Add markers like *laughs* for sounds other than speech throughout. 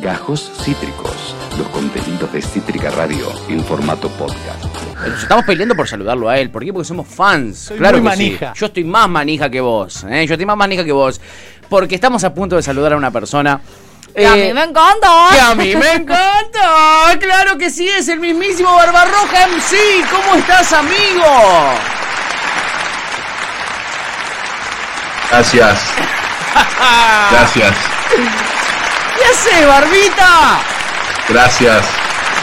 Gajos Cítricos, los contenidos de Cítrica Radio en formato podcast. Nos estamos peleando por saludarlo a él. ¿Por qué? Porque somos fans. claro que manija. Yo estoy más manija que vos. ¿eh? Yo estoy más manija que vos. Porque estamos a punto de saludar a una persona. Que a mí eh, me encanta. Que a mí me encanta. Claro que sí, es el mismísimo Barbarroja MC. ¿Cómo estás, amigo? Gracias. *laughs* Gracias. ¿Qué haces, Barbita? Gracias.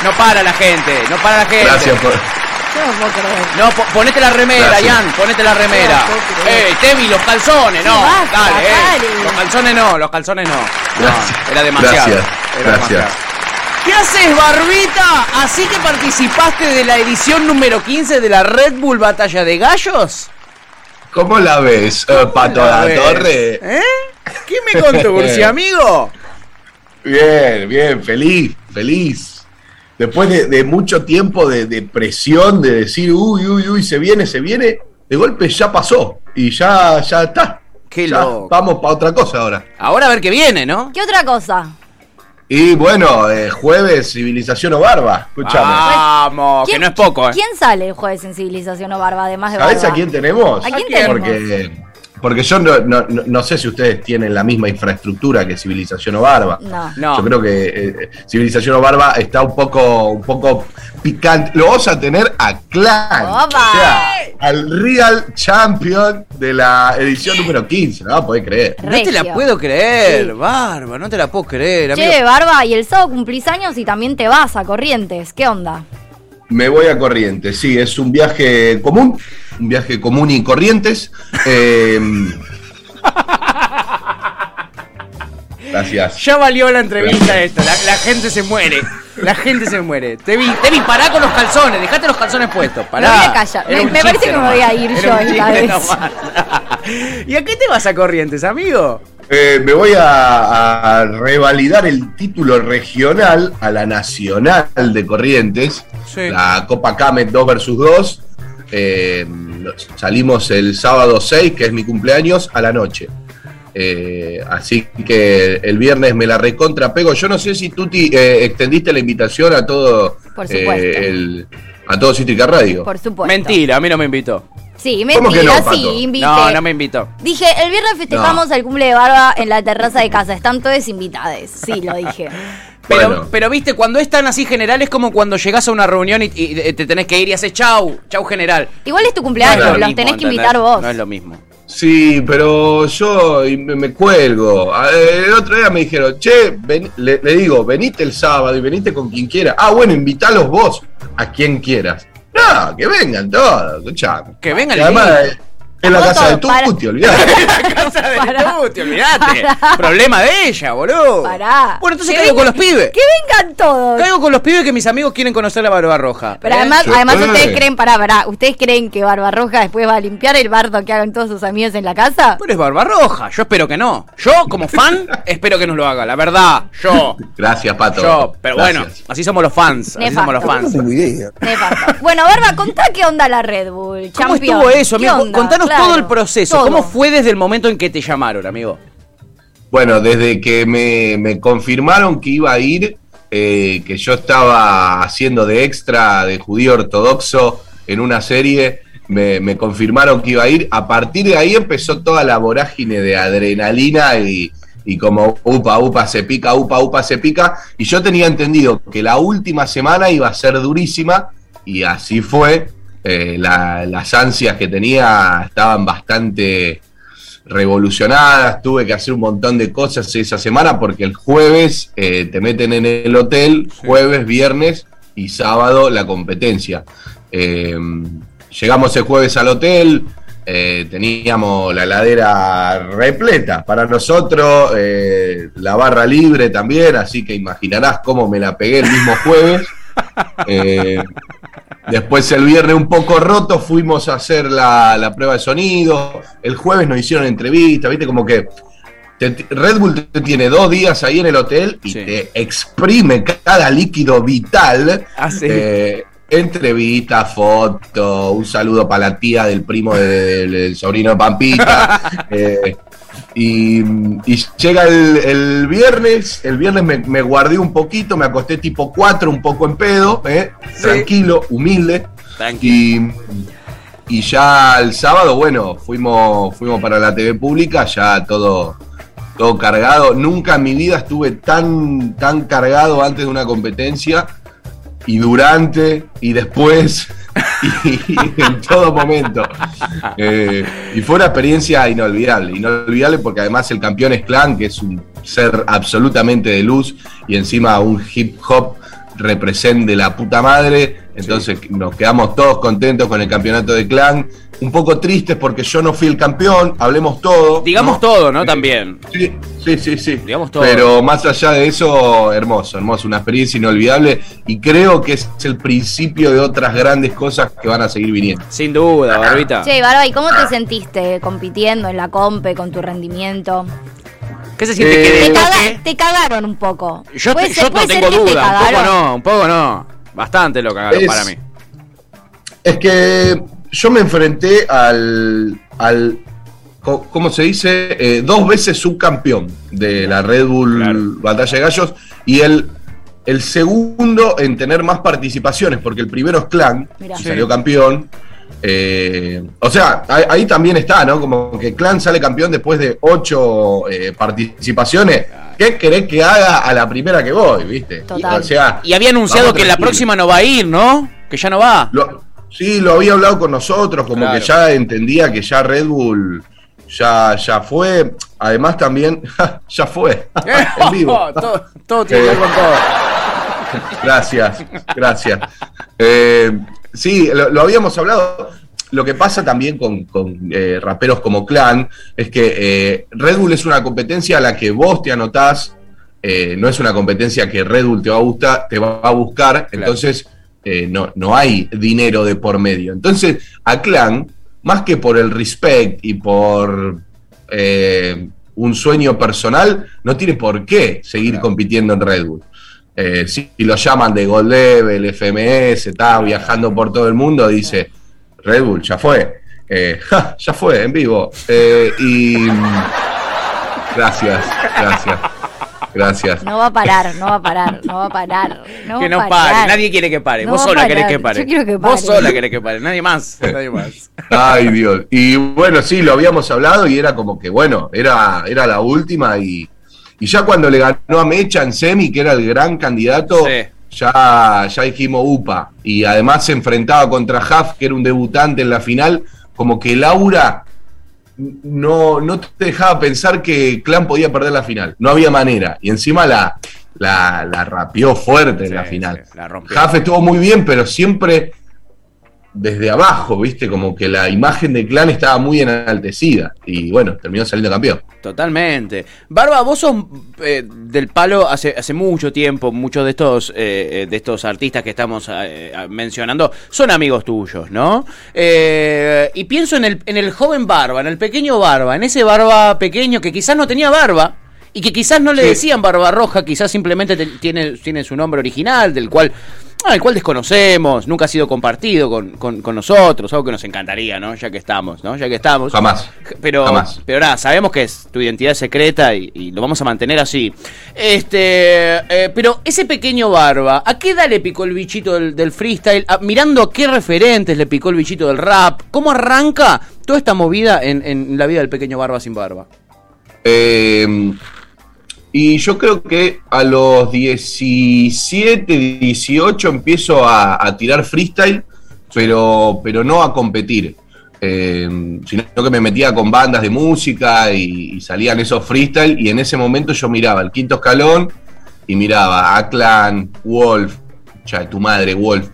No para la gente, no para la gente. Gracias por. No. No, po- ponete la remera, Gracias. Ian, ponete la remera. No. Eh, Tevi, los calzones, no. basta, dale, eh. dale. Los calzones no, los calzones no. No, Gracias. era demasiado. Gracias. era Gracias. demasiado. ¿Qué haces, Barbita? ¿Así que participaste de la edición número 15 de la Red Bull Batalla de Gallos? ¿Cómo la ves, eh, Pato A la Torre? ¿Eh? ¿Qué me contó, Ursi, *laughs* amigo? Bien, bien, feliz, feliz. Después de, de mucho tiempo de, de presión, de decir, uy, uy, uy, se viene, se viene, de golpe ya pasó y ya, ya está. Qué Ya, loco. Vamos para otra cosa ahora. Ahora a ver qué viene, ¿no? ¿Qué otra cosa? Y bueno, eh, jueves, civilización o barba. Escúchame. Vamos, que no es poco, ¿eh? ¿Quién sale el jueves en Civilización o Barba, además de ¿Sabes Barba? a quién tenemos? ¿A quién ¿A quién? tenemos? Porque, porque yo no, no- no- no sé si ustedes tienen la misma infraestructura que Civilización o Barba. No. No. Yo creo que eh, Civilización o Barba está un poco, un poco picante. Lo vamos a tener a Clan. O sea, al Real Champion de la edición número 15. No podés creer. No te la puedo creer, Sí. Barba, no te la puedo creer, amigo. Che, Barba, y el sábado cumplís años y también te vas a Corrientes. ¿Qué onda? Me voy a Corrientes. Sí, es un viaje común. Un viaje común y Corrientes. Eh, *laughs* gracias. Ya valió la entrevista esta, la, la gente se muere. La gente se muere. Te vi, te vi, pará con los calzones, dejate los calzones puestos. Pará. Me voy a callar. Me- me parece que me voy a ir Era yo esta vez. nomás. ¿Y a qué te vas a Corrientes, amigo? Eh, me voy a, a revalidar el título regional a la nacional de Corrientes, Sí. la Copa Camet 2 versus 2. Eh, salimos el sábado 6, que es mi cumpleaños, a la noche. Eh, así que el viernes me la recontra pego. Yo no sé si tú eh, extendiste la invitación a todo Por supuesto. el- a todo Cítrica Radio. Por supuesto. Mentira, a mí no me invitó. Sí, ¿Cómo que mentira, no, sí, invité. No, no me invitó. Dije, el viernes festejamos el cumple de Barba en la terraza de casa. Están todos invitados. Sí, lo dije. *laughs* Pero, Bueno. pero viste, cuando es tan así general es como cuando llegás a una reunión y, y te tenés que ir y haces chau, chau general. Igual es tu No cumpleaños, es lo los mismo, tenés que invitar vos. No es lo mismo. Sí, pero yo me, me cuelgo. A- El otro día me dijeron, che, ven- le, le digo, venite el sábado y venite con quien quiera. Ah, bueno, invitalos vos a quien quieras. No, que vengan todos, escuchame. Que vengan Y además, eh, *laughs* en la casa de Tuti, olvidate. la casa de. Tuti, olvidate. Problema de ella, boludo. Pará. Bueno, entonces caigo con los pibes. Que vengan todos. Caigo con los pibes que mis amigos quieren conocer la barba roja. Pero ¿Eh? además, además ustedes creen, pará, pará, ¿ustedes creen que Barbarroja después va a limpiar el bardo que hagan todos sus amigos en la casa? Pero es barba roja, yo espero que no. Yo, como fan, *laughs* espero que nos lo haga, la verdad. Yo. Gracias, Pato. Yo, pero bueno, así somos los fans. Así Nefasto. somos los fans. Nefasto. Bueno, Barba, contá qué onda la Red Bull. ¿Cómo Champion. estuvo eso, ¿Qué amigo? onda? Contanos Claro, todo el proceso. todo. ¿Cómo fue desde el momento en que te llamaron, amigo? Bueno, desde que me, me confirmaron que iba a ir, eh, que yo estaba haciendo de extra de judío ortodoxo en una serie, me, me confirmaron que iba a ir. A partir de ahí empezó toda la vorágine de adrenalina y, y como upa, upa, se pica, upa, upa, se pica. Y yo tenía entendido que la última semana iba a ser durísima y así fue. Eh, la- las ansias que tenía estaban bastante revolucionadas, tuve que hacer un montón de cosas esa semana porque el jueves eh, te meten en el hotel, jueves, viernes y sábado la competencia. Eh, llegamos el jueves al hotel, eh, teníamos la ladera repleta para nosotros, eh, la barra libre también, así que imaginarás cómo me la pegué el mismo jueves. Eh, Después el viernes un poco roto fuimos a hacer la, la prueba de sonido. El jueves nos hicieron entrevista, viste, como que te- Red Bull te tiene dos días ahí en el hotel y Sí. te exprime cada líquido vital. Ah, sí. Eh, entrevista, foto, un saludo para la tía del primo de- del, del sobrino de Pampita. *laughs* eh, y, llega el, viernes, el viernes me, guardé un poquito, me acosté tipo 4, un poco en pedo, ¿eh? tranquilo, humilde. Y, y, ya el sábado, bueno, fuimos, fuimos para la TV pública, ya todo, todo cargado. Nunca en mi vida estuve tan, tan cargado antes de una competencia y durante y después *laughs* y, en todo momento. Eh, y fue una experiencia inolvidable, inolvidable porque además el campeón es Clan, que es un ser absolutamente de luz y encima un hip hop represente la puta madre. Entonces nos quedamos todos contentos con el campeonato de Clan un poco tristes porque yo no fui el campeón, hablemos todo. Digamos todo, ¿no? También. Sí, sí, sí, sí. Digamos todo. Pero más allá de eso, hermoso, hermoso, una experiencia inolvidable y creo que es el principio de otras grandes cosas que van a seguir viniendo. Sin duda, Barbita. Sí, Barba, ¿y cómo te sentiste compitiendo en la compe con tu rendimiento? ¿Qué se siente? que te, cagaron un poco. Yo, yo no tengo duda, un poco no, un poco no. Bastante lo cagaron para mí. Es que yo me enfrenté al, al ¿cómo se dice? Eh, dos veces subcampeón de la Red Bull Batalla de Gallos y el, el segundo en tener más participaciones, porque el primero es Clan, salió campeón. Eh, o sea, ahí, también está, ¿no? Como que Clan sale campeón después de ocho eh, participaciones. ¿Qué querés que haga a la primera que voy, viste? Y, había anunciado que la próxima no va a ir, ¿no? Que ya no va. Sí, lo había hablado con nosotros, como que ya entendía que ya Red Bull ya, ya fue. Además también, *laughs* ya fue. *laughs* en vivo. todo, tiene que ver con todo. *laughs* Gracias, gracias. Eh, sí, lo, habíamos hablado. Lo que pasa también con, eh, raperos como Clan es que eh, Red Bull es una competencia a la que vos te anotás, no es una competencia que Red Bull te va a, gustar, te va a buscar, entonces eh, no, no hay dinero de por medio. Entonces, a Clan, más que por el respect y por eh, un sueño personal, no tiene por qué seguir compitiendo en Red Bull. Eh, si lo llaman de Gold Level, FMS, está viajando por todo el mundo, dice, Red Bull, ya fue. *laughs* ya fue, en vivo. y gracias, gracias. Gracias. No va a parar, no va a parar, no va a parar. que no pare, nadie quiere que pare. Vos sola querés que pare. Yo quiero que pare. Vos sola querés que pare, nadie más. *laughs* Nadie más. Ay, Dios. Y bueno, sí, lo habíamos hablado y era como que, bueno, era, era la última y, y ya cuando le ganó a Mecha en semi, que era el gran candidato, ya, ya dijimos UPA. Y además se enfrentaba contra Huff, que era un debutante en la final, como que Laura no, no te dejaba pensar que Clan podía perder la final. No había manera. Y encima la, la, la rapió fuerte en la final. Jafe estuvo muy bien, pero siempre desde abajo, ¿viste? Como que la imagen de Clan estaba muy enaltecida. Y bueno, terminó saliendo campeón. Totalmente. Barba, vos sos eh, del palo hace, hace mucho tiempo. Muchos de estos, eh, eh, de estos artistas que estamos mencionando son amigos tuyos, ¿no? y pienso en el, en el joven Barba, en el pequeño Barba, en ese Barba pequeño que quizás no tenía barba. Y que quizás no le decían barba roja, quizás simplemente tiene, tiene su nombre original, del cual ah, cual desconocemos, nunca ha sido compartido con, con, nosotros, algo que nos encantaría, ¿no? Ya que estamos, ¿no? Ya que estamos. Jamás. Pero, Jamás. pero nada, sabemos que es tu identidad secreta y, lo vamos a mantener así. Este, eh, pero ese pequeño barba, ¿a qué edad le picó el bichito del, freestyle? Ah, mirando a qué referentes le picó el bichito del rap. ¿Cómo arranca toda esta movida en, en la vida del pequeño barba sin barba? Eh, y yo creo que a los 17, 18 empiezo a, tirar freestyle, pero, pero no a competir. Eh, sino que me metía con bandas de música y, salían esos freestyle y en ese momento yo miraba el quinto escalón y miraba a Clan, Wolf, ya tu madre, Wolf,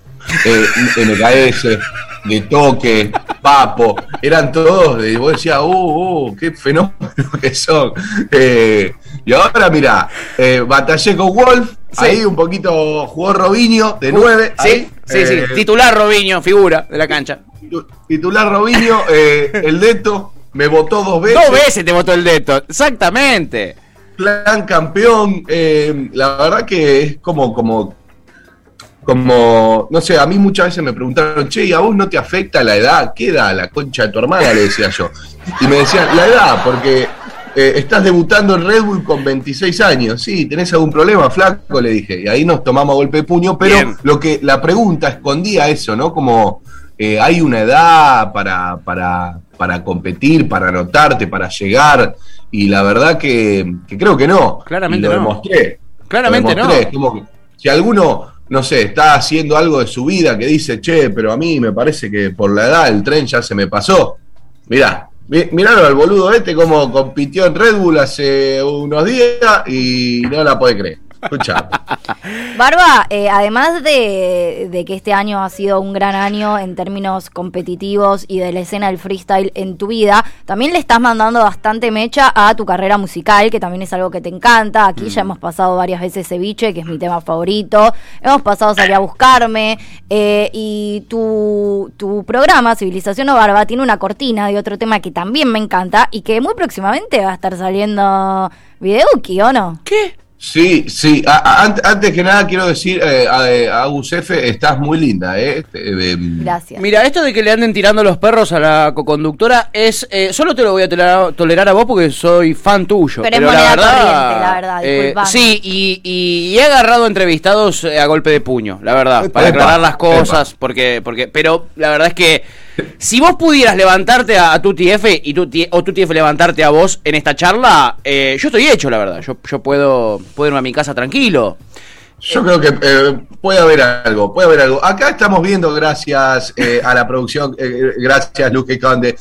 eh, MKS, de toque, Papo, eran todos, de, vos decías, uh, uh, qué fenómeno que son. Eh, y ahora, mira, eh, batallé con Wolf, ahí un poquito jugó Robinho, de nueve. Sí, sí, sí, eh, titular Robinho, figura de la cancha. Titular Robinho, eh, el Deto, me votó dos veces. Dos veces te votó el Deto, exactamente. Plan campeón, la verdad que es como, como como, no sé, a mí muchas veces me preguntaron, che, ¿y a vos no te afecta la edad? ¿Qué edad la concha de tu hermana? Le decía yo. Y me decían, la edad, porque eh, estás debutando en Red Bull con 26 años. Sí, ¿tenés algún problema, flaco? Le dije. Y ahí nos tomamos a golpe de puño, pero Bien. lo que la pregunta escondía eso, ¿no? Como eh, hay una edad para, para, para competir, para anotarte, para llegar. Y la verdad que, que creo que no. Claramente y lo no. demostré. Claramente Lo demostré. no. Es como que si alguno, no sé, está haciendo algo de su vida que dice, che, pero a mí me parece que por la edad el tren ya se me pasó. Mirá, mi- miraron al boludo este como compitió en Red Bull hace unos días y no la puede creer. Escucha. Barba, eh, además de, de que este año ha sido un gran año en términos competitivos y de la escena del freestyle en tu vida, también le estás mandando bastante mecha a tu carrera musical, que también es algo que te encanta. Aquí ya hemos pasado varias veces Ceviche, que es mi tema favorito. Hemos pasado Salir a Buscarme. eh, y tu, tu programa, Civilización o Barba, tiene una cortina de otro tema que también me encanta y que muy próximamente va a estar saliendo Videuki, ¿o no? ¿Qué? Sí, sí. A- a- ant- antes que nada quiero decir, eh, a, a Agus F, estás muy linda, ¿eh? Este, eh, Gracias. Mira, esto de que le anden tirando los perros a la coconductora es. eh, solo te lo voy a tolerar, tolerar a vos porque soy fan tuyo. Pero es moneda corriente, la verdad, disculpame. Sí, y, y- y he agarrado entrevistados eh, a golpe de puño, la verdad, para Epa, aclarar las epa. cosas. porque porque Pero la verdad es que. Si vos pudieras levantarte a, tu TF y tu o tu TF levantarte a vos en esta charla, eh, yo estoy hecho, la verdad. Yo, puedo, puedo irme a mi casa tranquilo. Yo creo que eh, puede haber algo, puede haber algo. Acá estamos viendo, gracias eh, a la producción, gracias Luque Conde,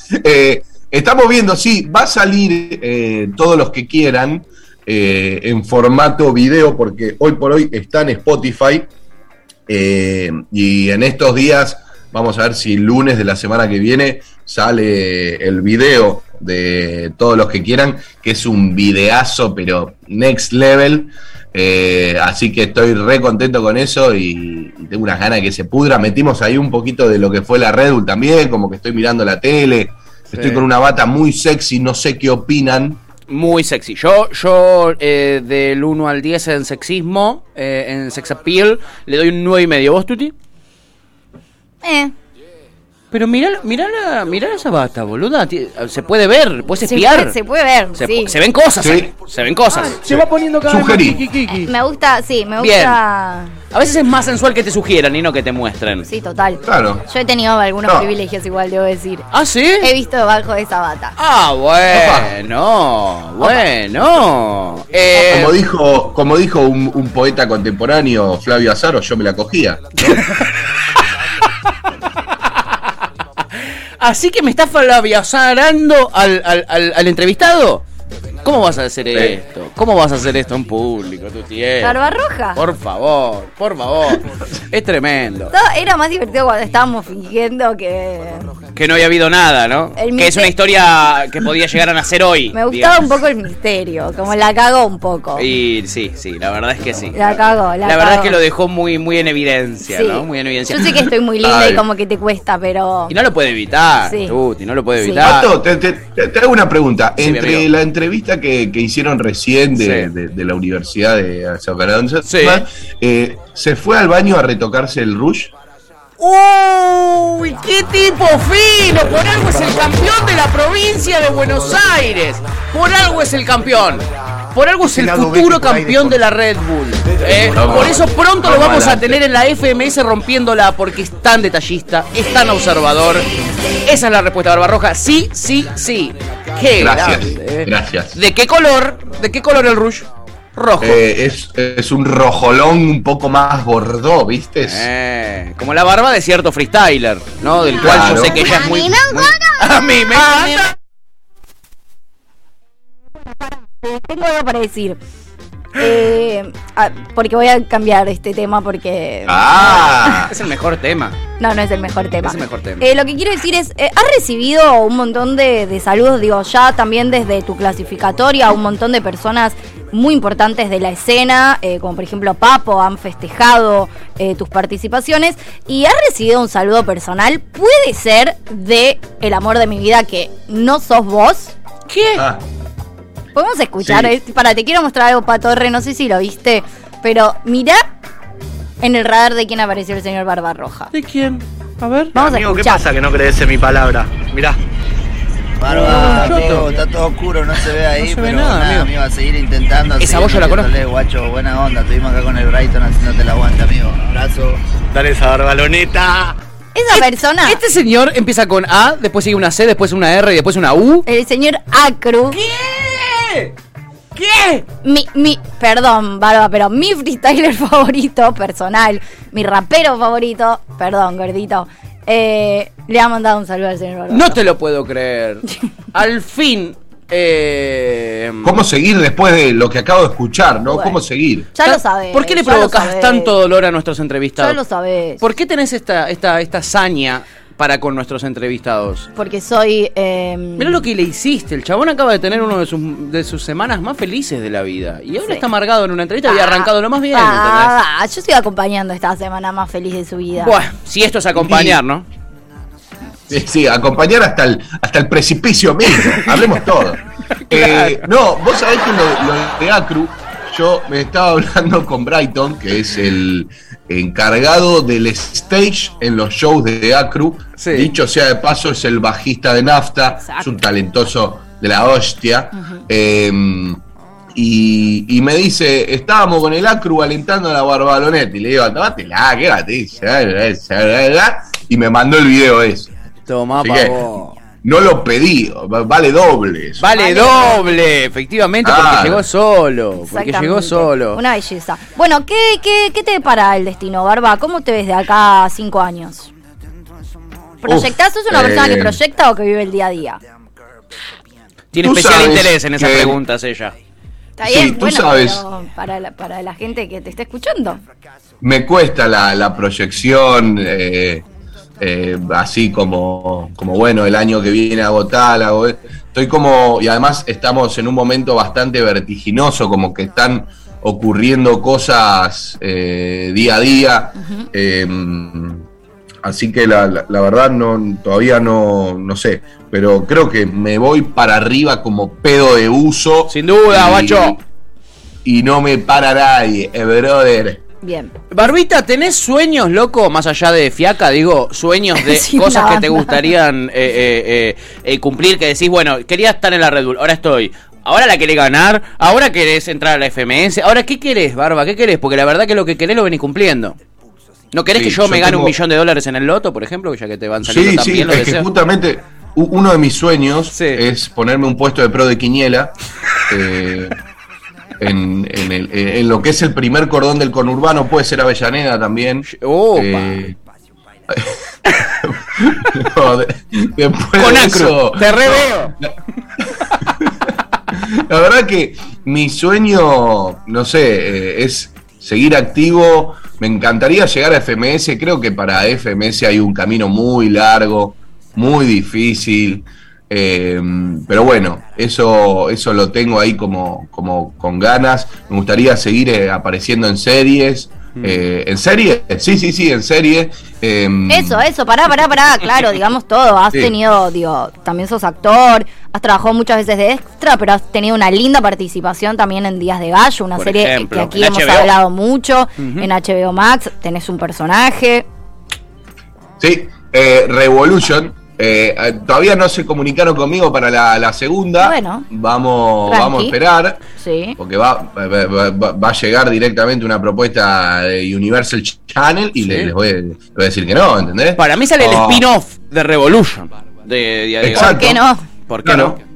estamos viendo, sí, va a salir todos los que quieran en formato video, porque hoy por hoy está en Spotify y en estos días vamos a ver si el lunes de la semana que viene sale el video de todos los que quieran, que es un videazo, pero next level. Eh, así que estoy re contento con eso y, y tengo unas ganas de que se pudra. Metimos ahí un poquito de lo que fue la Red Bull también, como que estoy mirando la tele. Estoy con una bata muy sexy, no sé qué opinan. Muy sexy. Yo, yo eh, del 1 al 10 en sexismo, eh, en sex appeal, le doy un 9 y medio. ¿Vos, Tuti? Eh, Pero mirá, mirá, la, mirá esa bata, boluda. Se puede ver, puedes se, espiar. puede, se puede ver, Se, sí. se ven cosas, Sí. ahí, se ven cosas. Se va poniendo cada vez más Sugerí. Kiki, Me gusta, sí, me Bien. gusta. A veces es más sensual que te sugieran y no que te muestren. Sí, total. Claro. Yo he tenido algunos No. privilegios igual, debo decir. ¿Ah, sí? He visto debajo de esa bata. Ah, bueno, bueno. Eh, Como dijo, como dijo un, un poeta contemporáneo, Flavio Azaro, yo me la cogía. *laughs* Así que me estás falabiazarando al, al, al, al entrevistado. ¿Cómo vas a hacer esto? ¿Cómo vas a hacer esto en público, tu tía? Barba roja. Por favor, por favor. Es tremendo. Todo Era más divertido cuando estábamos fingiendo que. Que no había habido nada, ¿no? El Que es una historia que podía llegar a nacer hoy. Me gustaba digamos. un poco el misterio, como la cagó un poco. Y sí, sí, la verdad es que sí. La cagó, la, La verdad es que lo dejó muy, muy en evidencia, Sí. ¿no? Muy en evidencia. Yo sé que estoy muy linda Ay. y como que te cuesta, pero. Y no lo puede evitar, Sí. Tuti, no lo puede Sí. evitar. Pato, te, te- te- te hago una pregunta. Sí, Entre la entrevista que, que hicieron recién de, Sí. de- de la Universidad de Socaronza, Sí. eh, ¿se fue al baño a retocarse el rush? ¡Uy! ¡Qué tipo fino! Por algo es el campeón de la provincia de Buenos Aires. Por algo es el campeón. Por algo es el futuro campeón de la Red Bull. ¿eh? Por eso pronto lo Vamos a tener en la FMS rompiéndola porque es tan detallista, es tan observador. Esa es la respuesta, Barbarroja. Sí, sí, sí. ¡Qué Gracias, grande, eh. gracias. ¿De qué color? ¿De qué color el rush? Rojo. Eh, es, es un rojolón un poco más bordó, ¿viste? Eh, como la barba de cierto freestyler, ¿no? Del cual yo sé que ella es muy. muy- A mí me encanta. Tengo algo para decir. Eh, ah, porque voy a cambiar este tema porque. Ah, Es el mejor tema. No, no es el mejor tema. Es el mejor tema. Eh, lo que quiero decir es, eh, has recibido un montón de, de saludos, digo, ya también desde tu clasificatoria, un montón de personas muy importantes de la escena, eh, como por ejemplo Papo, han festejado eh, tus participaciones y has recibido un saludo personal, puede ser de el amor de mi vida que no sos vos. ¿Qué? ah, Podemos escuchar, Sí. eh, para, te quiero mostrar algo, Patorre, no sé si lo viste, pero mirá en el radar de quién apareció el señor Barbarroja. ¿De quién? A ver. Vamos a Amigo, ¿qué escuchar. pasa que no crees en mi palabra? Mirá. Barba, amigo, está todo oscuro, no se ve ahí, No se ve pero nada, nada, amigo. amigo, a seguir intentando. a Esa voz yo la conozco. guacho, buena onda, estuvimos acá con el Brighton haciéndote la aguanta, amigo. Abrazo. Dale esa barbaloneta. Esa persona, Este señor empieza con A, después sigue una C, después una R y después una U. el señor Acru. ¿Qué? ¿Qué? Mi, mi, perdón, Barba, pero mi freestyler *laughs* favorito, personal, mi rapero favorito, perdón, gordito, eh, le ha mandado un saludo al señor Barba. No te lo puedo creer. *laughs* Al fin. Eh, ¿Cómo seguir después de lo que acabo de escuchar, no? Bueno. ¿Cómo seguir? Ya lo sabes. ¿Por qué le provocas tanto dolor a nuestros entrevistados? Ya lo sabes. ¿Por qué tenés esta, esta, esta hazaña para con nuestros entrevistados? Porque soy. Eh, Mirá lo que le hiciste. El chabón acaba de tener uno de sus, de sus semanas más felices de la vida. Y ahora Sí. está amargado en una entrevista y había ah, arrancado lo más bien. ah, ah, yo estoy acompañando esta semana más feliz de su vida. Bueno, si esto es acompañar, ¿no? Sí, sí, acompañar hasta el, hasta el precipicio mismo. Hablemos todo. *laughs* Eh, no, vos sabés que lo, lo de Acru, yo me estaba hablando con Brighton, que es el encargado del stage en los shows de Acru. Sí. Dicho sea de paso, es el bajista de Nafta, Exacto. es un talentoso de la hostia. Eh, y, y me dice, estábamos con el Acru alentando a la Barbalonetti. Y le digo, tómatela, quédate. Y me mandó el video ese. Toma, que, pavo. No lo pedí, va- vale doble. eso. Vale, Vale. doble, efectivamente, porque llegó solo. Porque llegó solo. Una belleza. Bueno, ¿qué, qué, qué te depara el destino, Barba? ¿Cómo te ves de acá a cinco años? ¿Proyectás? ¿Sos una eh, persona que proyecta o que vive el día a día? Tiene especial interés en esas que- preguntas ella. Está Sí, bien, tú bueno, sabes. pero para la, para la gente que te está escuchando. Me cuesta la, la proyección, eh, eh, así como, como, bueno, el año que viene hago tal, hago... Estoy como, y además estamos en un momento bastante vertiginoso, como que están ocurriendo cosas eh, día a día. eh, así que la, la- la verdad no, todavía no, no sé, pero creo que me voy para arriba como pedo de uso. Sin duda, y- guacho. Y no me para nadie, eh, brother. Bien. Barbita, ¿tenés sueños, loco, más allá de fiaca? Digo, sueños de *laughs* Sí, cosas que te gustarían eh, eh, eh, eh, cumplir, que decís, bueno, quería estar en la Red Bull, ahora estoy. Ahora la querés ganar, ahora querés entrar a la FMS, ahora ¿qué querés, Barba? ¿Qué querés? Porque la verdad que lo que querés lo venís cumpliendo. ¿No querés Sí, que yo, yo me gane un millón de dólares en el loto, por ejemplo, ya que te van saliendo Sí, tan sí, bien los es que justamente uno de mis sueños Sí. es ponerme un puesto de pro de quiniela eh, *laughs* en, en el- en lo que es el primer cordón del conurbano, puede ser Avellaneda también. Opa. Eh, *laughs* no, de- después Con de Acru, eso- te reveo. *laughs* La verdad que mi sueño, no sé, eh, es seguir activo. Me encantaría llegar a FMS. Creo que para FMS hay un camino muy largo, muy difícil. Eh, pero bueno, eso, eso lo tengo ahí como, como con ganas. Me gustaría seguir eh, apareciendo en series. eh, ¿En serie? Sí, sí, sí, en serie. eh, Eso, eso, pará, pará, pará, claro, *laughs* digamos todo. Has Sí. tenido, digo, también sos actor, has trabajado muchas veces de extra, pero has tenido una linda participación también en Días de Gallo, una Por serie ejemplo, que aquí hemos HBO. hablado mucho, en HBO Max, tenés un personaje. Sí, eh, Revolution. Eh, eh, todavía no se comunicaron conmigo para la, la segunda. Bueno. vamos, Tranqui. vamos a esperar. Sí. Porque va, va, va- va a llegar directamente una propuesta de Universal Channel y Sí. le- les, voy, a- les voy a decir que no, ¿entendés? Para mí sale el Oh, spin-off de Revolution. De, de Exacto. ¿Por qué no? ¿Por qué Claro. no?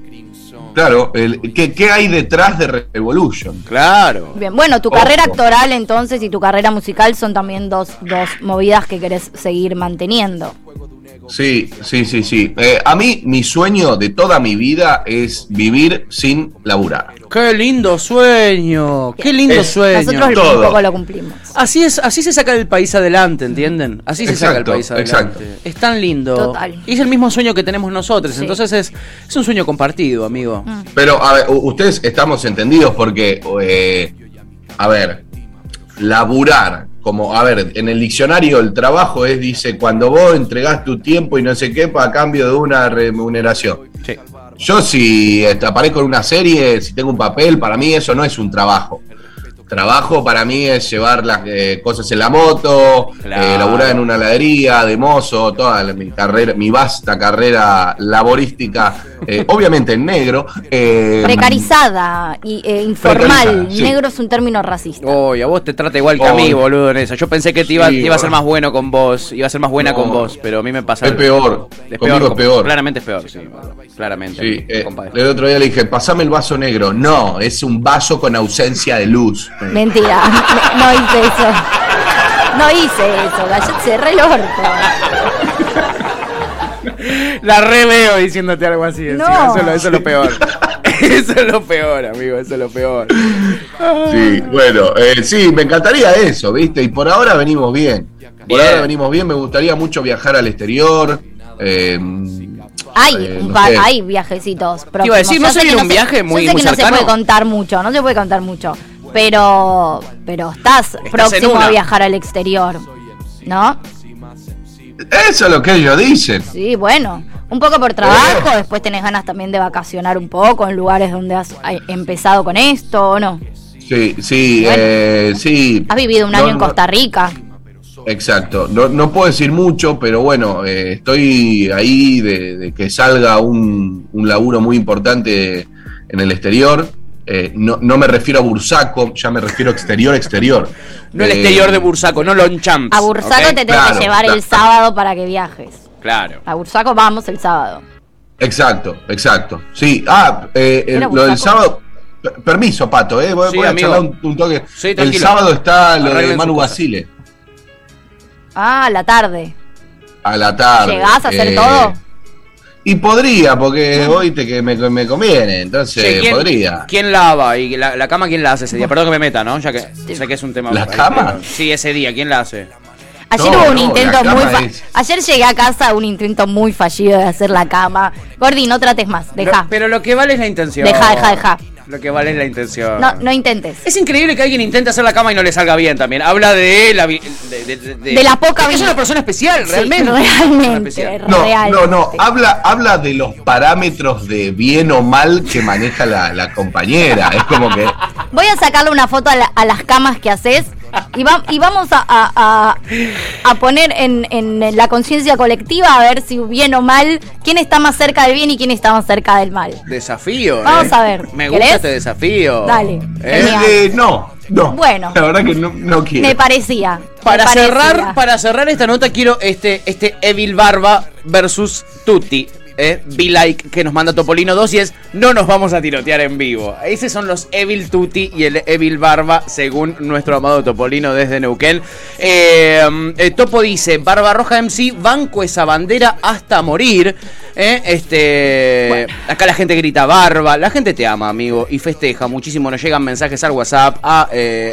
Claro, el- ¿qué, qué hay detrás de Revolution? Claro. Bien, bueno, tu Ojo. carrera actoral entonces y tu carrera musical son también dos, dos movidas que querés seguir manteniendo. Sí, sí, sí, sí. Eh, a mí, mi sueño de toda mi vida es vivir sin laburar. Qué lindo sueño. Qué lindo Es- sueño. Nosotros Todo. poco lo cumplimos. Así es, así se saca el país adelante, ¿entienden? Así se saca el país adelante. exacto. Es tan lindo. Total. Y es el mismo sueño que tenemos nosotros. Sí. Entonces es, es un sueño compartido, amigo. Mm. Pero, a ver, ustedes estamos entendidos porque, eh, a ver, laburar, como, a ver, en el diccionario el trabajo es, dice, cuando vos entregás tu tiempo y no sé qué, a cambio de una remuneración. Sí. Yo si este, aparezco en una serie, si tengo un papel, para mí eso no es un trabajo. Trabajo para mí es llevar las eh, cosas en la moto, Claro. eh, laburar en una heladería, de mozo, toda la- mi carrera, mi vasta carrera laborística, eh, *laughs* obviamente en negro. eh, Precarizada y eh, informal. Precarizada, sí. Negro es un término racista. Uy, a vos te trata igual que a mí, boludo, en esa. Yo pensé que te iba, Sí, te iba a ser más bueno con vos, iba a ser más buena No. con vos, pero a mí me pasa... Es peor, conmigo es peor. Claramente es peor, sí, claramente. Sí, eh, compadre. el otro día le dije, pasame el vaso negro. No, es un vaso con ausencia de luz. Mentira, no, hice eso. No hice eso, Gallet, cerré el orto. La re veo diciéndote algo así. No. Eso, es lo- eso es lo peor. *laughs* eso es lo peor, amigo, eso es lo peor. Sí, bueno, eh, sí, me encantaría eso, ¿viste? Y por ahora venimos bien. Por Bien. ahora venimos bien, me gustaría mucho viajar al exterior. eh, Hay, eh, no hay viajecitos próximos. iba a decir, ¿no sé un viaje muy- yo sé muy que no se puede contar mucho, no se puede contar mucho. Pero, pero estás, próximo a viajar al exterior. ¿No? Eso es lo que ellos dicen. Sí, bueno. Un poco por trabajo, después tenés ganas también de vacacionar un poco en lugares donde has eh, empezado con esto, ¿o no? Sí, sí, Bueno. eh, sí. Has vivido un No, año en Costa Rica. Exacto. No, no puedo decir mucho, pero bueno, eh, estoy ahí de, de que salga un, un laburo muy importante en el exterior. Eh, no, no me refiero a Bursaco, ya me refiero a exterior, exterior. No el Eh, exterior de Bursaco, no Lonchamps. A Bursaco te tengo Claro, que llevar el sábado para que viajes. Claro. A Bursaco vamos el sábado. Exacto, exacto. Sí, ah, eh, el- lo del sábado. per- Permiso, Pato, eh, voy, Sí, voy a charlar un, un toque. Sí, el sábado está lo de Arreglen Manu sus cosas. Basile, Ah, a la tarde. a la tarde. ¿Llegás a hacer eh, todo? Y podría, porque oíste que me, me conviene, entonces Che, ¿quién, podría. ¿Quién lava? ¿Y la, la cama quién la hace ese día? Perdón que me meta, ¿no? Ya que sé que es un tema. ¿La ahí, cama? pero- Sí, ese día, ¿quién la hace? Ayer No, hubo un no, intento muy fa- es- Ayer llegué a casa un intento muy fallido de hacer la cama. Gordi, no trates más, deja. Lo- pero lo que vale es la intención. Deja, deja, deja. Lo que vale es la intención. No, no intentes. Es increíble que alguien intente hacer la cama y no le salga bien también. Habla de la de, de- de- De la poca Es una persona especial, Sí, realmente. realmente. Especial. No, Realmente. no, no, habla, habla de los parámetros de bien o mal que maneja la, la compañera. Es como que. Voy a sacarle una foto a, la- a las camas que haces y, va- y vamos a, a- a- a poner en, en la conciencia colectiva a ver si bien o mal, quién está más cerca del bien y quién está más cerca del mal. Desafío. Vamos eh. a ver. Me ¿Querés? gusta este desafío. Dale. Eh, eh, no, no. Bueno. La verdad que no, no quiero. Me parecía. Para me parecía. cerrar, para cerrar esta nota quiero este, este Evil Barba versus Tutti. Eh, Be Like que nos manda Topolino 2 y es no nos vamos a tirotear en vivo. Esos son los Evil Tutti y el Evil Barba según nuestro amado Topolino desde Neuquén. Eh, eh, Topo dice, Barba Roja MC, banco esa bandera hasta morir. Eh, este, acá la gente grita barba, la gente te ama, amigo, y festeja muchísimo. Nos llegan mensajes al WhatsApp, a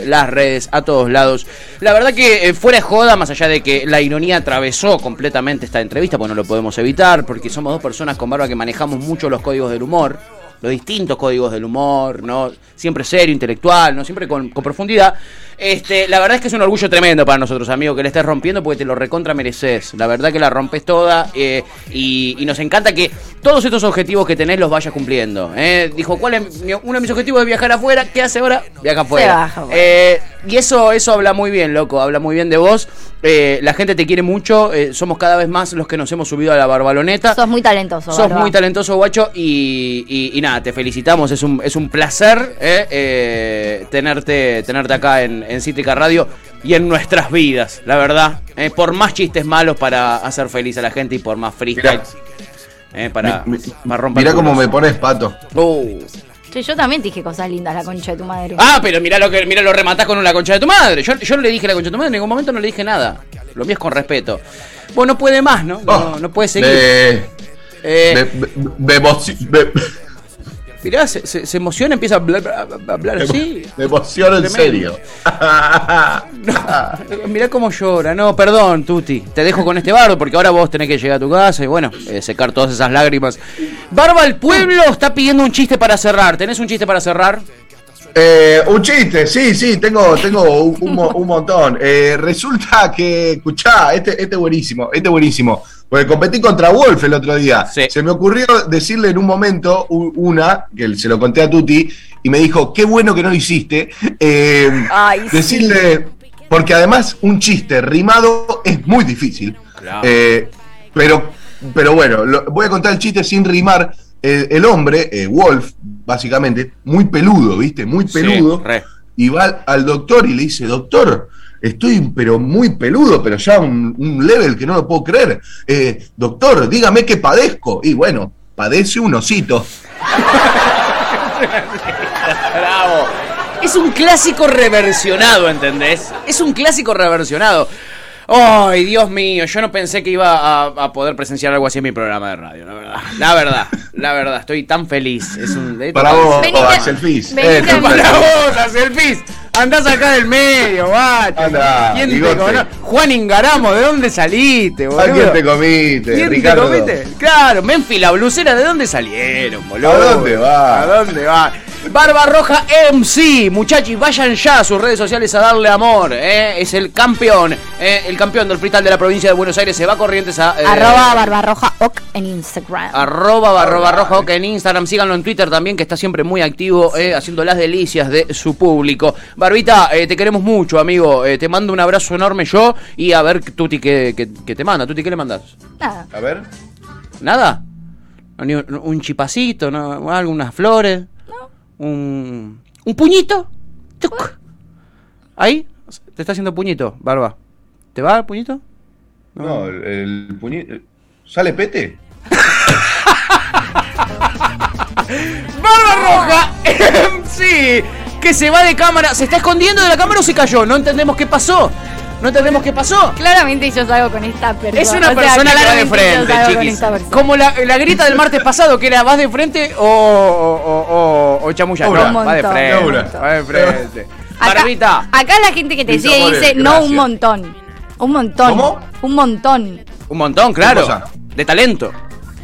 las redes, a todos lados. La verdad que fuera de joda, más allá de que la ironía atravesó completamente esta entrevista, pues no lo podemos evitar, porque somos dos personas con barba que manejamos mucho los códigos del humor. Los distintos códigos del humor, ¿no? Siempre serio, intelectual, ¿no? Siempre con, con profundidad. Este, la verdad es que es un orgullo tremendo para nosotros, amigo, que le estés rompiendo porque te lo recontra mereces. La verdad que la rompes toda eh, y, y nos encanta que todos estos objetivos que tenés los vayas cumpliendo. ¿eh? Dijo, ¿cuál es mi- uno de mis objetivos es viajar afuera? ¿Qué hace ahora? Viaja afuera. baja, bueno. Eh, y eso, eso habla muy bien, loco, habla muy bien de vos. Eh, la gente te quiere mucho, eh, somos cada vez más los que nos hemos subido a la barbaloneta. Sos muy talentoso. Sos Barba. muy talentoso, guacho, y, y- y nada, te felicitamos. Es un, es un placer eh, eh, tenerte, tenerte acá en, en Cítrica Radio y en nuestras vidas, la verdad. Eh, por más chistes malos para hacer feliz a la gente y por más freestyle. eh, para, Mi- mi- para romper Mirá cómo me pones pato. Uh. Che, yo también te dije cosas lindas, la concha de tu madre. Ah, pero mira lo que mira lo rematás con una concha de tu madre. Yo, yo no le dije la concha de tu madre, en ningún momento no le dije nada. Lo mío es con respeto. Vos no puede más, ¿no? No, Oh, no puede seguir. Eh, de emoci- de- mirá, se, se- se emociona, empieza a hablar, a hablar así. de emoción en serio. *laughs* No, mirá cómo llora. No, perdón, Tuti. Te dejo con este bardo porque ahora vos tenés que llegar a tu casa y bueno, eh, secar todas esas lágrimas. Barba, el pueblo está pidiendo un chiste para cerrar. ¿Tenés un chiste para cerrar? Eh, un chiste, sí, sí, tengo, tengo un, un mo- un montón. Eh, resulta que, escuchá, este, este es buenísimo, este es buenísimo. Porque competí contra Wolf el otro día. Sí. Se me ocurrió decirle en un momento una, que se lo conté a Tuti, y me dijo, qué bueno que no lo hiciste. eh, Ay, sí. decirle, porque además un chiste rimado es muy difícil. Claro. Eh, pero, pero bueno, lo- voy a contar el chiste sin rimar. El, el hombre, eh, Wolf, básicamente, muy peludo, ¿viste? Muy peludo y va al, al doctor y le dice, doctor, estoy pero muy peludo, pero ya un, un level que no lo puedo creer. Eh, doctor, dígame qué padezco. Y bueno, padece un osito. Bravo. Es un clásico reversionado, ¿entendés? Es un clásico reversionado. Ay, Dios mío, yo no pensé que iba a, a poder presenciar algo así en mi programa de radio, la verdad. La verdad, la verdad, estoy tan feliz. Es un, Para vos, Axel Eh, Para vos, Acelpis. Andás acá del medio, guacho. Anda, ¿Quién te conoce? Juan Ingaramo, ¿de dónde saliste, boludo? ¿A quién te comiste, ¿Quién Ricardo? te comiste? Claro, Menfi, la blusera, ¿de dónde salieron, boludo? ¿A dónde va? ¿A dónde va? Barba Roja MC, muchachos, vayan ya a sus redes sociales a darle amor, ¿eh? Es el campeón, ¿eh? El campeón del freestyle de la provincia de Buenos Aires se va a Corrientes a... eh, Arroba barbarroja ok en Instagram. Arroba barroba roja ok en Instagram, síganlo en Twitter también, que está siempre muy activo, eh, haciendo las delicias de su público. Barbita, eh, te queremos mucho, amigo. Eh, te mando un abrazo enorme yo y a ver, Tuti, ¿qué, qué, qué te manda? Tuti, ¿qué le mandas? Nada. A ver. ¿Nada? Un, un chipacito, ¿no? algo, unas flores? Un, ¿Un puñito? Tuc. ¿Ahí? Te está haciendo puñito, Barba. ¿Te va el puñito? No, el, el puñito. ¿Sale pete? *laughs* Barba Roja *laughs* MC que se va de cámara. ¿Se está escondiendo de la cámara o se cayó? No entendemos qué pasó. No entendemos qué pasó. Claramente yo salgo con esta persona. Es una O sea, persona que va de frente, chiquis. persona. Como la, la grita del martes pasado, que era vas de frente o, o, o, o chamulla. No, va de frente. Va de frente. Acá, Barbita. acá la gente que te sigue dice no un montón. Un montón. ¿Cómo? Un montón. Un montón, claro. De talento.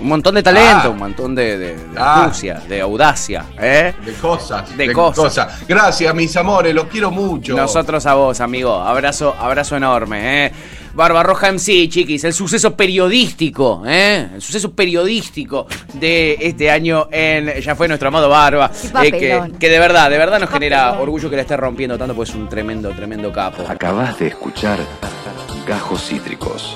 Un montón de talento, Ah. un montón de, de, de Ah. astucia, de audacia. ¿eh? De cosas. De cosas. Gracias, mis amores, los quiero mucho. Nosotros a vos, amigo. Abrazo, abrazo enorme, ¿eh? Barbarroja MC, chiquis, el suceso periodístico, ¿eh? El suceso periodístico de este año en Ya fue nuestro amado Barba. Eh, que, que de verdad, de verdad nos genera orgullo que la esté rompiendo tanto, pues es un tremendo, tremendo capo. Acabas de escuchar Gajos Cítricos.